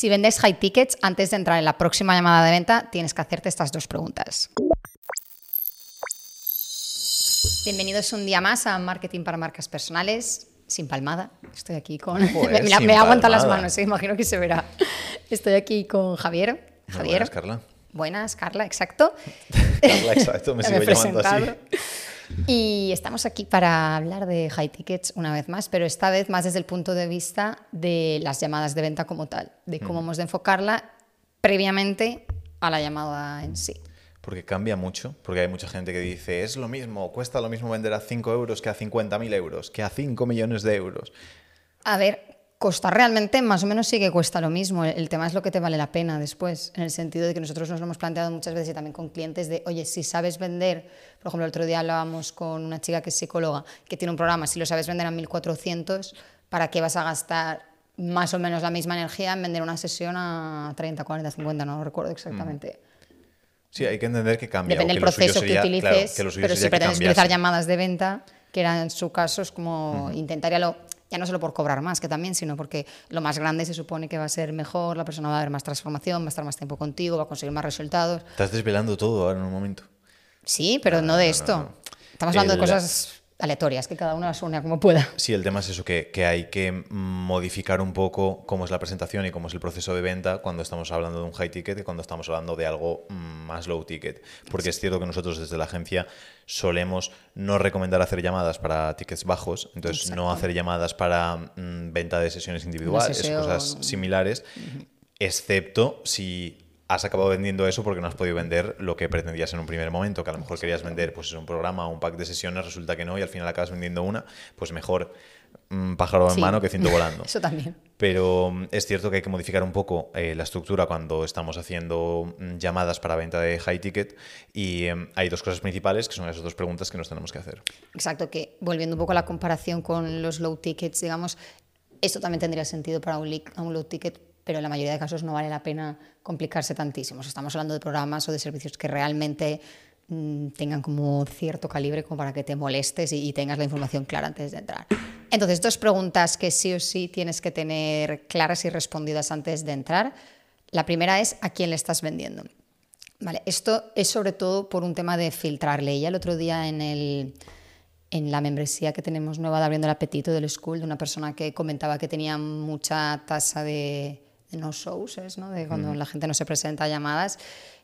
Si vendes high tickets, antes de entrar en la próxima llamada de venta, tienes que hacerte estas dos preguntas. Bienvenidos un día más a Marketing para Marcas Personales. Sin palmada. Estoy aquí con. Joder, me aguantan las manos, ¿eh? imagino que se verá. Estoy aquí con Javier. Muy Javier. buenas, Carla. Buenas, Carla, exacto. Carla, exacto, me sigo llamando así. Y estamos aquí para hablar de high tickets una vez más, pero esta vez más desde el punto de vista de las llamadas de venta como tal, de cómo hemos de enfocarla previamente a la llamada en sí. Porque cambia mucho, porque hay mucha gente que dice, es lo mismo, cuesta lo mismo vender a 5 euros que a 50.000 euros, que a 5 millones de euros. A ver, costar realmente más o menos sí que cuesta lo mismo. El tema es lo que te vale la pena después, en el sentido de que nosotros nos lo hemos planteado muchas veces y también con clientes de, oye, si sabes vender, por ejemplo, el otro día hablábamos con una chica que es psicóloga, que tiene un programa, si lo sabes vender a 1400, ¿para qué vas a gastar más o menos la misma energía en vender una sesión a 30, 40, 50? No lo recuerdo exactamente. Sí, hay que entender que cambia. Depende del proceso sería- que claro, utilices, que pero si pretendes utilizar llamadas de venta, que era en su caso, es como intentar ya lo- ya no solo por cobrar más que también, sino porque lo más grande se supone que va a ser mejor, la persona va a ver más transformación, va a estar más tiempo contigo, va a conseguir más resultados. Estás desvelando todo ahora en un momento. Sí, pero no, No, de esto. no, no. Estamos hablando de cosas aleatorias, que cada uno las une como pueda. Sí, el tema es eso, que, que hay que modificar un poco cómo es la presentación y cómo es el proceso de venta cuando estamos hablando de un high ticket que cuando estamos hablando de algo más low ticket. Porque es cierto que nosotros desde la agencia solemos no recomendar hacer llamadas para tickets bajos, entonces no hacer llamadas para mm, venta de sesiones individuales, cosas similares, excepto si has acabado vendiendo eso porque no has podido vender lo que pretendías en un primer momento, que a lo mejor querías vender pues un programa o un pack de sesiones, resulta que no y al final acabas vendiendo una, pues mejor mm, pájaro en Sí. mano que ciento volando. Eso también. Pero mm, es cierto que hay que modificar un poco eh, la estructura cuando estamos haciendo mm, llamadas para venta de high ticket y hay dos cosas principales que son esas dos preguntas que nos tenemos que hacer. Exacto, que volviendo un poco a la comparación con los low tickets, digamos, esto también tendría sentido para un, leak- un low ticket, pero en la mayoría de casos no vale la pena complicarse tantísimo. Estamos hablando de programas o de servicios que realmente mm, tengan como cierto calibre como para que te molestes y, y tengas la información clara antes de entrar. Entonces, dos preguntas que sí o sí tienes que tener claras y respondidas antes de entrar. La primera es a quién le estás vendiendo. Vale, esto es sobre todo por un tema de filtrarle. Ya el otro día en, el, en la membresía que tenemos nueva de Abriendo el Apetito del School, de una persona que comentaba que tenía mucha tasa de, de no shows, ¿es, ¿no? de cuando la gente no se presenta a llamadas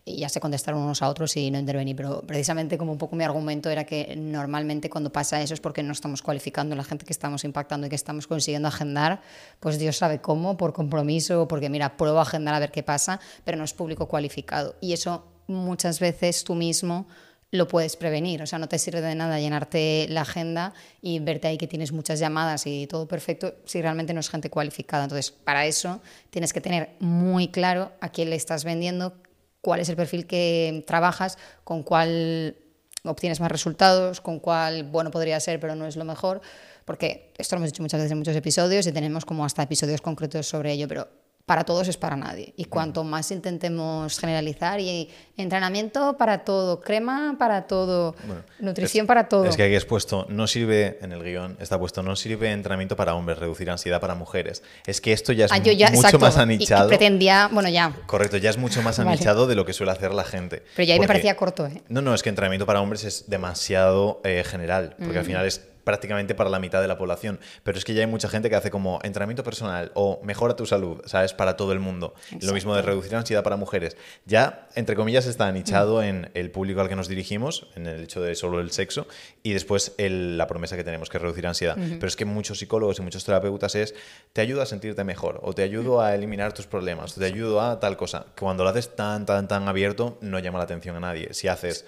y ya se contestaron unos a otros y no intervení. Pero precisamente como un poco mi argumento era que normalmente cuando pasa eso es porque no estamos cualificando a la gente que estamos impactando y que estamos consiguiendo agendar, pues Dios sabe cómo, por compromiso, porque mira, pruebo a agendar a ver qué pasa, pero no es público cualificado. Y eso muchas veces tú mismo lo puedes prevenir. O sea, no te sirve de nada llenarte la agenda y verte ahí que tienes muchas llamadas y todo perfecto si realmente no es gente cualificada. Entonces, para eso tienes que tener muy claro a quién le estás vendiendo, cuál es el perfil que trabajas, con cuál obtienes más resultados, con cuál, bueno, podría ser, pero no es lo mejor, porque esto lo hemos dicho muchas veces en muchos episodios y tenemos como hasta episodios concretos sobre ello, pero para todos es para nadie. Y cuanto más intentemos generalizar, y entrenamiento para todo, crema para todo, Bueno, nutrición es- para todo. Es que aquí es puesto, no sirve en el guion, está puesto, no sirve entrenamiento para hombres, reducir ansiedad para mujeres. Es que esto ya es Ah, yo ya, mucho exacto, más y- y anichado. pretendía, bueno, ya, Correcto, ya es mucho más Vale. anichado de lo que suele hacer la gente. pero ya ahí me parecía corto, ¿eh? No, no, es que entrenamiento para hombres es demasiado eh, general, porque al Mm. final es prácticamente para la mitad de la población. Pero es que ya hay mucha gente que hace como entrenamiento personal o mejora tu salud, ¿sabes? Para todo el mundo. Lo mismo de reducir ansiedad para mujeres. Ya, entre comillas, está Mm. anichado en el público al que nos dirigimos, en el hecho de solo el sexo, y después el- la promesa que tenemos, que es reducir ansiedad. Pero es que muchos psicólogos y muchos terapeutas es, te ayudo a sentirte mejor, o te ayudo a eliminar tus problemas, o te ayudo a tal cosa. Cuando lo haces tan, tan, tan abierto, no llama la atención a nadie. Si haces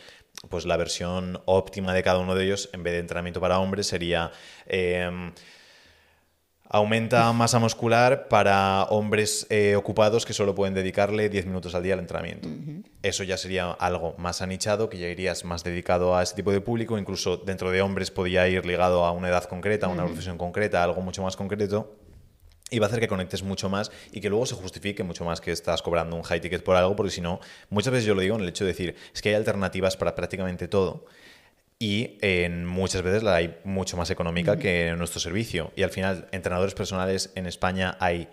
pues la versión óptima de cada uno de ellos, en vez de entrenamiento para hombres, sería em, aumenta masa muscular para hombres eh, ocupados que solo pueden dedicarle 10 minutos al día al entrenamiento. Eso ya sería algo más anichado, que ya irías más dedicado a ese tipo de público, incluso dentro de hombres podría ir ligado a una edad concreta, a una profesión concreta, algo mucho más concreto. Y va a hacer que conectes mucho más y que luego se justifique mucho más que estás cobrando un high ticket por algo, porque si no, muchas veces yo lo digo en el hecho de decir, es que hay alternativas para prácticamente todo y en muchas veces la hay mucho más económica que nuestro servicio. Y al final, entrenadores personales en España hay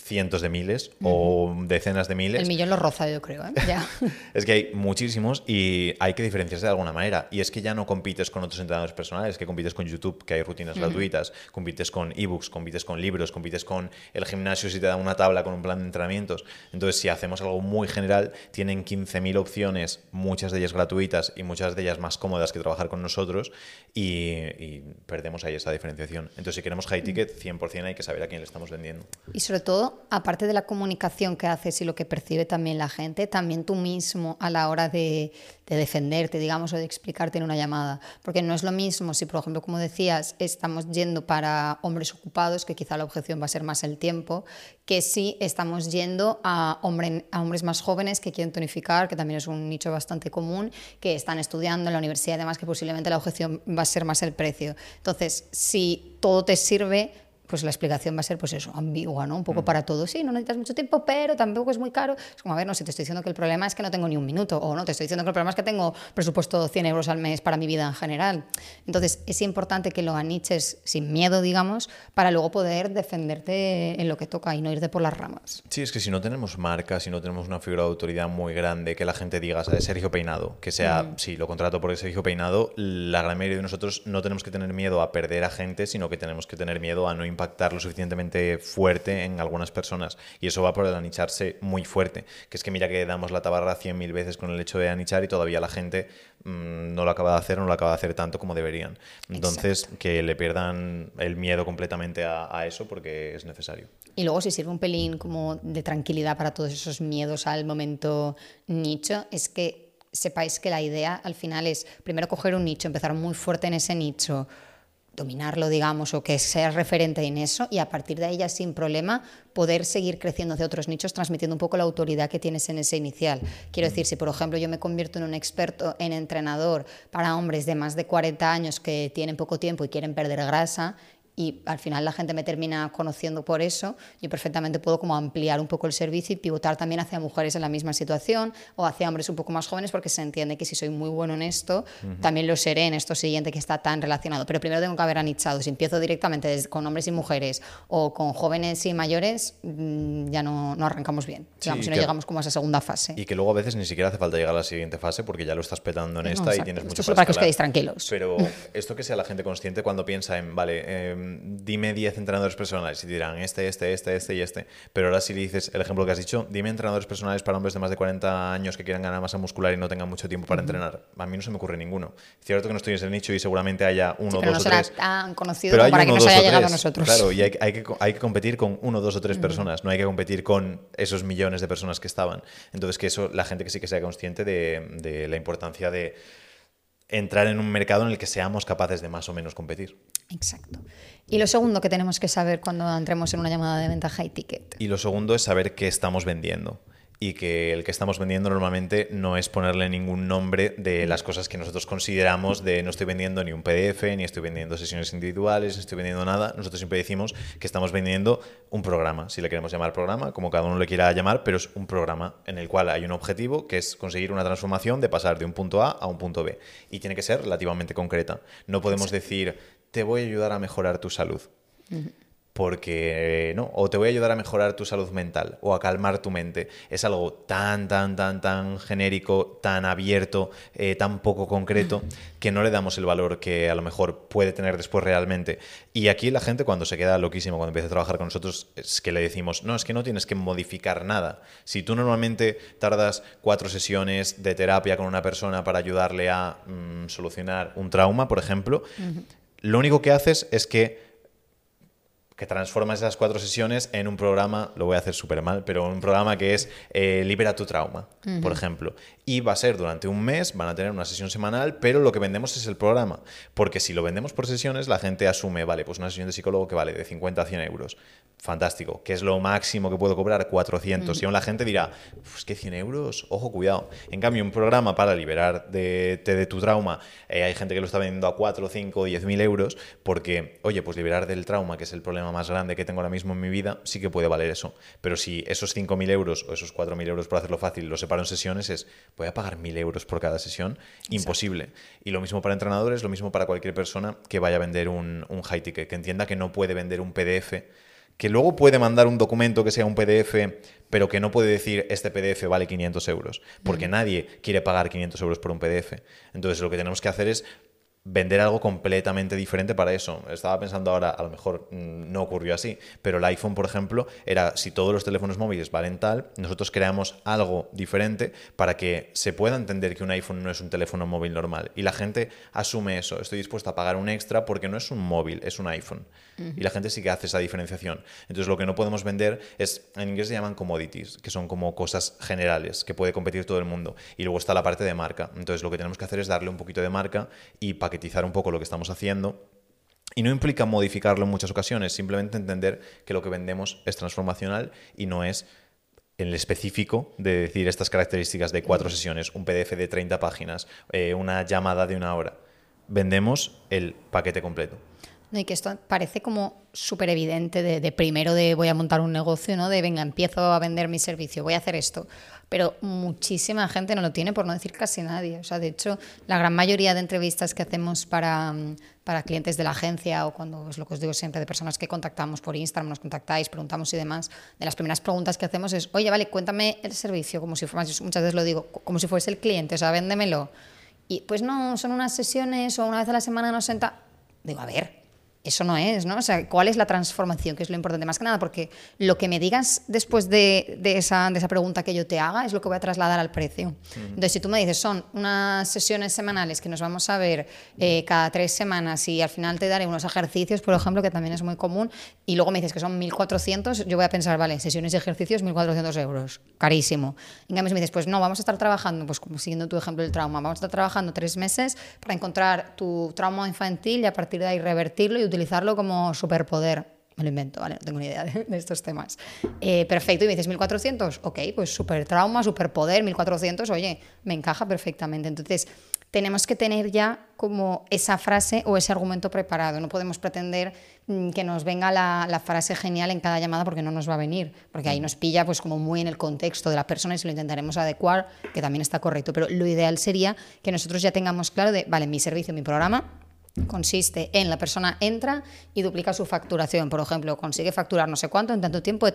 cientos de miles o decenas de miles. El millón lo roza, yo creo. ¿eh? Ya. es que hay muchísimos y hay que diferenciarse de alguna manera. Y es que ya no compites con otros entrenadores personales, que compites con YouTube, que hay rutinas gratuitas, compites con ebooks, compites con libros, compites con el gimnasio si te da una tabla con un plan de entrenamientos. Entonces, si hacemos algo muy general, tienen 15.000 opciones, muchas de ellas gratuitas y muchas de ellas más cómodas que trabajar con nosotros y, perdemos ahí esa diferenciación. Entonces, si queremos high ticket, 100% hay que saber a quién le estamos vendiendo. Y sobre todo, aparte de la comunicación que haces y lo que percibe también la gente, también tú mismo a la hora de, defenderte, digamos, o de explicarte en una llamada. Porque no es lo mismo si, por ejemplo, como decías, estamos yendo para hombres ocupados, que quizá la objeción va a ser más el tiempo, que si estamos yendo a, a hombres más jóvenes que quieren tonificar, que también es un nicho bastante común, que están estudiando en la universidad y demás, que posiblemente la objeción va a ser más el precio. Entonces, si todo te sirve, pues la explicación va a ser, pues eso, ambigua, ¿no? Un poco mm. para todo. Sí, no necesitas mucho tiempo, pero tampoco es muy caro. Es como, a ver, no, si te estoy diciendo que el problema es que no tengo ni un minuto, o no, te estoy diciendo que el problema es que tengo presupuesto 100 euros al mes para mi vida en general. Entonces, es importante que lo aniches sin miedo, digamos, para luego poder defenderte en lo que toca y no irte por las ramas. Sí, es que si no tenemos marca, si no tenemos una figura de autoridad muy grande, que la gente diga, ¿sabes? Sergio Peinado, que sea, mm. sí, lo contrato por Sergio Peinado, la gran mayoría de nosotros no tenemos que tener miedo a perder a gente, sino que tenemos que tener miedo a no impactar lo suficientemente fuerte en algunas personas. Y eso va por el anicharse muy fuerte. Que es que mira que damos la tabarra cien mil veces con el hecho de anichar y todavía la gente mm, no lo acaba de hacer, no lo acaba de hacer tanto como deberían. Entonces, que le pierdan el miedo completamente a, a eso porque es necesario. Y luego si sirve un pelín como de tranquilidad para todos esos miedos al momento nicho, es que sepáis que la idea al final es primero coger un nicho, empezar muy fuerte en ese nicho, dominarlo, digamos, o que seas referente en eso y a partir de ya sin problema poder seguir creciendo hacia otros nichos transmitiendo un poco la autoridad que tienes en ese inicial. Quiero decir, si por ejemplo yo me convierto en un experto en entrenador para hombres de más de 40 años que tienen poco tiempo y quieren perder grasa, y al final la gente me termina conociendo por eso, yo perfectamente puedo como ampliar un poco el servicio y pivotar también hacia mujeres en la misma situación o hacia hombres un poco más jóvenes porque se entiende que si soy muy bueno en esto, también lo seré en esto siguiente que está tan relacionado. Pero primero tengo que haber anichado. Si empiezo directamente con hombres y mujeres o con jóvenes y mayores, mm, ya no, no arrancamos bien. Digamos, y no llegamos como a esa segunda fase. Y que luego a veces ni siquiera hace falta llegar a la siguiente fase porque ya lo estás petando en esta y tienes mucho Esto es para que os quedéis tranquilos. Pero esto que sea la gente consciente cuando piensa en, vale, eh, dime 10 entrenadores personales y te dirán este, este, este, este y este. Pero ahora si le dices el ejemplo que has dicho, dime entrenadores personales para hombres de más de 40 años que quieran ganar masa muscular y no tengan mucho tiempo para entrenar. A mí no se me ocurre ninguno. Cierto que no estoy en ese nicho y seguramente haya uno, pero dos no o tres. tan conocido para que nos haya llegado a nosotros. Claro, y hay, hay, que, hay que competir con uno, dos o tres personas, no hay que competir con esos millones de personas que estaban. Entonces, que eso, la gente que sí que sea consciente de, de la importancia de entrar en un mercado en el que seamos capaces de más o menos competir. Exacto. Y lo segundo que tenemos que saber cuando entremos en una llamada de venta high ticket. Y lo segundo es saber qué estamos vendiendo y que el que estamos vendiendo normalmente no es ponerle ningún nombre de las cosas que nosotros consideramos de no estoy vendiendo ni un PDF, ni estoy vendiendo sesiones individuales, ni estoy vendiendo nada. Nosotros siempre decimos que estamos vendiendo un programa, si le queremos llamar programa, como cada uno le quiera llamar, pero es un programa en el cual hay un objetivo que es conseguir una transformación de pasar de un punto A a un punto B. Y tiene que ser relativamente concreta. No podemos decir, te voy a ayudar a mejorar tu salud porque no, o te voy a ayudar a mejorar tu salud mental o a calmar tu mente. Es algo tan, tan, tan, tan genérico, tan abierto, eh, tan poco concreto, que no le damos el valor que a lo mejor puede tener después realmente. Y aquí la gente cuando se queda loquísimo, cuando empieza a trabajar con nosotros, es que le decimos, no, es que no tienes que modificar nada. Si tú normalmente tardas cuatro sesiones de terapia con una persona para ayudarle a mm, solucionar un trauma, por ejemplo, lo único que haces es que que transformas esas cuatro sesiones en un programa, lo voy a hacer súper mal, pero un programa que es eh, Libera tu trauma, por ejemplo. Y va a ser durante un mes, van a tener una sesión semanal, pero lo que vendemos es el programa. Porque si lo vendemos por sesiones, la gente asume, vale, pues una sesión de psicólogo que vale de 50 a 100 euros. Fantástico. ¿Qué es lo máximo que puedo cobrar? 400. Y aún la gente dirá, pues que 100 euros, ojo, cuidado. En cambio, un programa para liberar de, de tu trauma, eh, hay gente que lo está vendiendo a 4, 5, 10 mil euros, porque, oye, pues liberar del trauma, que es el problema más grande que tengo ahora mismo en mi vida, sí que puede valer eso. Pero si esos 5.000 euros o esos 4.000 euros, por hacerlo fácil, los separo en sesiones, es, voy a pagar 1.000 euros por cada sesión, imposible. Y lo mismo para entrenadores, lo mismo para cualquier persona que vaya a vender un, un high ticket, que entienda que no puede vender un PDF que luego puede mandar un documento que sea un PDF, pero que no puede decir este PDF vale 500 euros, porque nadie quiere pagar 500 euros por un PDF. Entonces lo que tenemos que hacer es vender algo completamente diferente para eso. Estaba pensando ahora, a lo mejor mm, no ocurrió así, pero el iPhone, por ejemplo, era si todos los teléfonos móviles valen tal, nosotros creamos algo diferente para que se pueda entender que un iPhone no es un teléfono móvil normal. Y la gente asume eso, estoy dispuesto a pagar un extra porque no es un móvil, es un iPhone. Y la gente sí que hace esa diferenciación. Entonces lo que no podemos vender es, en inglés se llaman commodities, que son como cosas generales, que puede competir todo el mundo. Y luego está la parte de marca. Entonces lo que tenemos que hacer es darle un poquito de marca y para un poco lo que estamos haciendo. Y no implica modificarlo en muchas ocasiones, simplemente entender que lo que vendemos es transformacional y no es el específico de decir estas características de cuatro sesiones, un PDF de 30 páginas, eh, una llamada de una hora. Vendemos el paquete completo. Y que esto parece como súper evidente de, primero de voy a montar un negocio, ¿no? De venga, empiezo a vender mi servicio, voy a hacer esto pero muchísima gente no lo tiene, por no decir casi nadie. O sea, de hecho, la gran mayoría de entrevistas que hacemos para, para clientes de la agencia o cuando es lo que os digo siempre de personas que contactamos por Instagram, nos contactáis, preguntamos y demás, de las primeras preguntas que hacemos es, oye, vale, cuéntame el servicio, como si fuese, muchas veces lo digo, como si fuese el cliente, o sea, véndemelo. Y pues no, son unas sesiones o una vez a la semana nos senta. Digo, a ver, eso no es, ¿no? O sea, ¿cuál es la transformación? Que es lo importante, más que nada, porque lo que me digas después de, esa, de esa, pregunta que yo te haga es lo que voy a trasladar al precio. Entonces, si tú me dices, son unas sesiones semanales que nos vamos a ver eh, cada tres semanas y al final te daré unos ejercicios, por ejemplo, que también es muy común, y luego me dices que son 1.400, yo voy a pensar, vale, sesiones de ejercicios, 1.400 euros, carísimo. En cambio, si me dices, pues no, vamos a estar trabajando, pues como siguiendo tu ejemplo del trauma, vamos a estar trabajando tres meses para encontrar tu trauma infantil y a partir de ahí revertirlo y utilizarlo utilizarlo como superpoder. Me lo invento, ¿vale? No tengo ni idea de, estos temas. Eh, perfecto, y me dices 1400, ok, pues super trauma, superpoder, 1400, oye, me encaja perfectamente. Entonces, tenemos que tener ya como esa frase o ese argumento preparado. No podemos pretender mm, que nos venga la, la, frase genial en cada llamada porque no nos va a venir, porque ahí nos pilla pues como muy en el contexto de la persona y se lo intentaremos adecuar, que también está correcto. Pero lo ideal sería que nosotros ya tengamos claro de, vale, mi servicio, mi programa, consiste en la persona entra y duplica su facturación. Por ejemplo, consigue facturar no sé cuánto en tanto tiempo.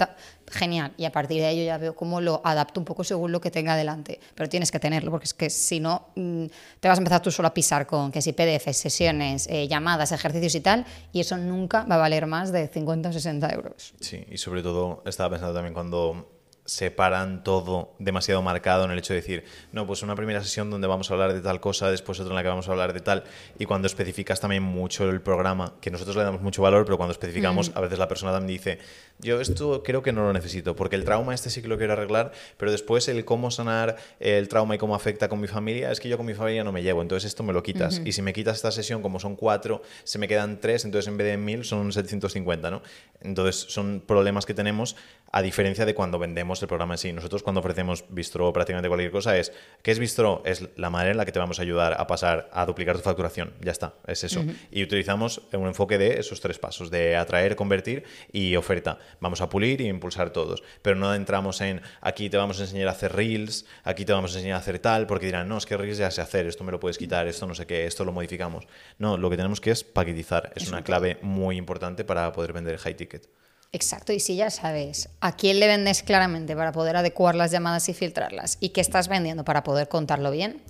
Genial. Y a partir de ello ya veo cómo lo adapto un poco según lo que tenga delante. Pero tienes que tenerlo porque es que si no, mm, te vas a empezar tú solo a pisar con que si PDF, sesiones, eh, llamadas, ejercicios y tal. Y eso nunca va a valer más de 50 o 60 euros. Sí, y sobre todo estaba pensando también cuando separan todo demasiado marcado en el hecho de decir, no, pues una primera sesión donde vamos a hablar de tal cosa, después otra en la que vamos a hablar de tal, y cuando especificas también mucho el programa, que nosotros le damos mucho valor, pero cuando especificamos, a veces la persona también dice, yo esto creo que no lo necesito, porque el trauma este sí que lo quiero arreglar, pero después el cómo sanar el trauma y cómo afecta con mi familia, es que yo con mi familia no me llevo, entonces esto me lo quitas. Y si me quitas esta sesión, como son cuatro, se me quedan tres, entonces en vez de mil son 750, ¿no? Entonces son problemas que tenemos a diferencia de cuando vendemos el programa en sí. Nosotros cuando ofrecemos Bistro prácticamente cualquier cosa es, ¿qué es Bistro? Es la manera en la que te vamos a ayudar a pasar a duplicar tu facturación. Ya está, es eso. Y utilizamos un enfoque de esos tres pasos, de atraer, convertir y oferta. Vamos a pulir y impulsar todos. Pero no entramos en, aquí te vamos a enseñar a hacer reels, aquí te vamos a enseñar a hacer tal, porque dirán, no, es que reels ya sé hacer, esto me lo puedes quitar, esto no sé qué, esto lo modificamos. No, lo que tenemos que es paquetizar. Es, una clave muy importante para poder vender high ticket. Exacto, y si ya sabes a quién le vendes claramente para poder adecuar las llamadas y filtrarlas y qué estás vendiendo para poder contarlo bien,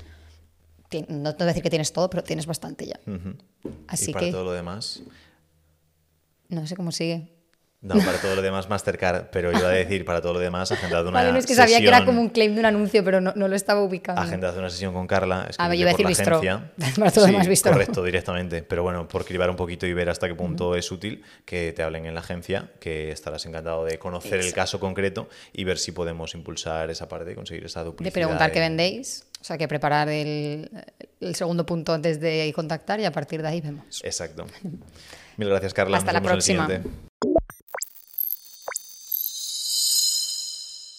no te voy a decir que tienes todo, pero tienes bastante ya. Así ¿Y para todo lo demás? No sé cómo sigue. No, para todo lo demás Mastercard, pero iba a decir para todo lo demás agendado una Vale, no es que sabía que era como un claim de un anuncio, pero no, lo estaba ubicando. Agendado una sesión con Carla, es que ah, iba a decir bistro. Para todo lo demás bistro. Correcto, directamente. Pero bueno, por cribar un poquito y ver hasta qué punto es útil que te hablen en la agencia, que estarás encantado de conocer el caso concreto y ver si podemos impulsar esa parte y conseguir esa duplicidad. De preguntar qué vendéis, o sea, que preparar el, el segundo punto antes de contactar y a partir de ahí vemos. Exacto. Mil gracias, Carla. Hasta la próxima.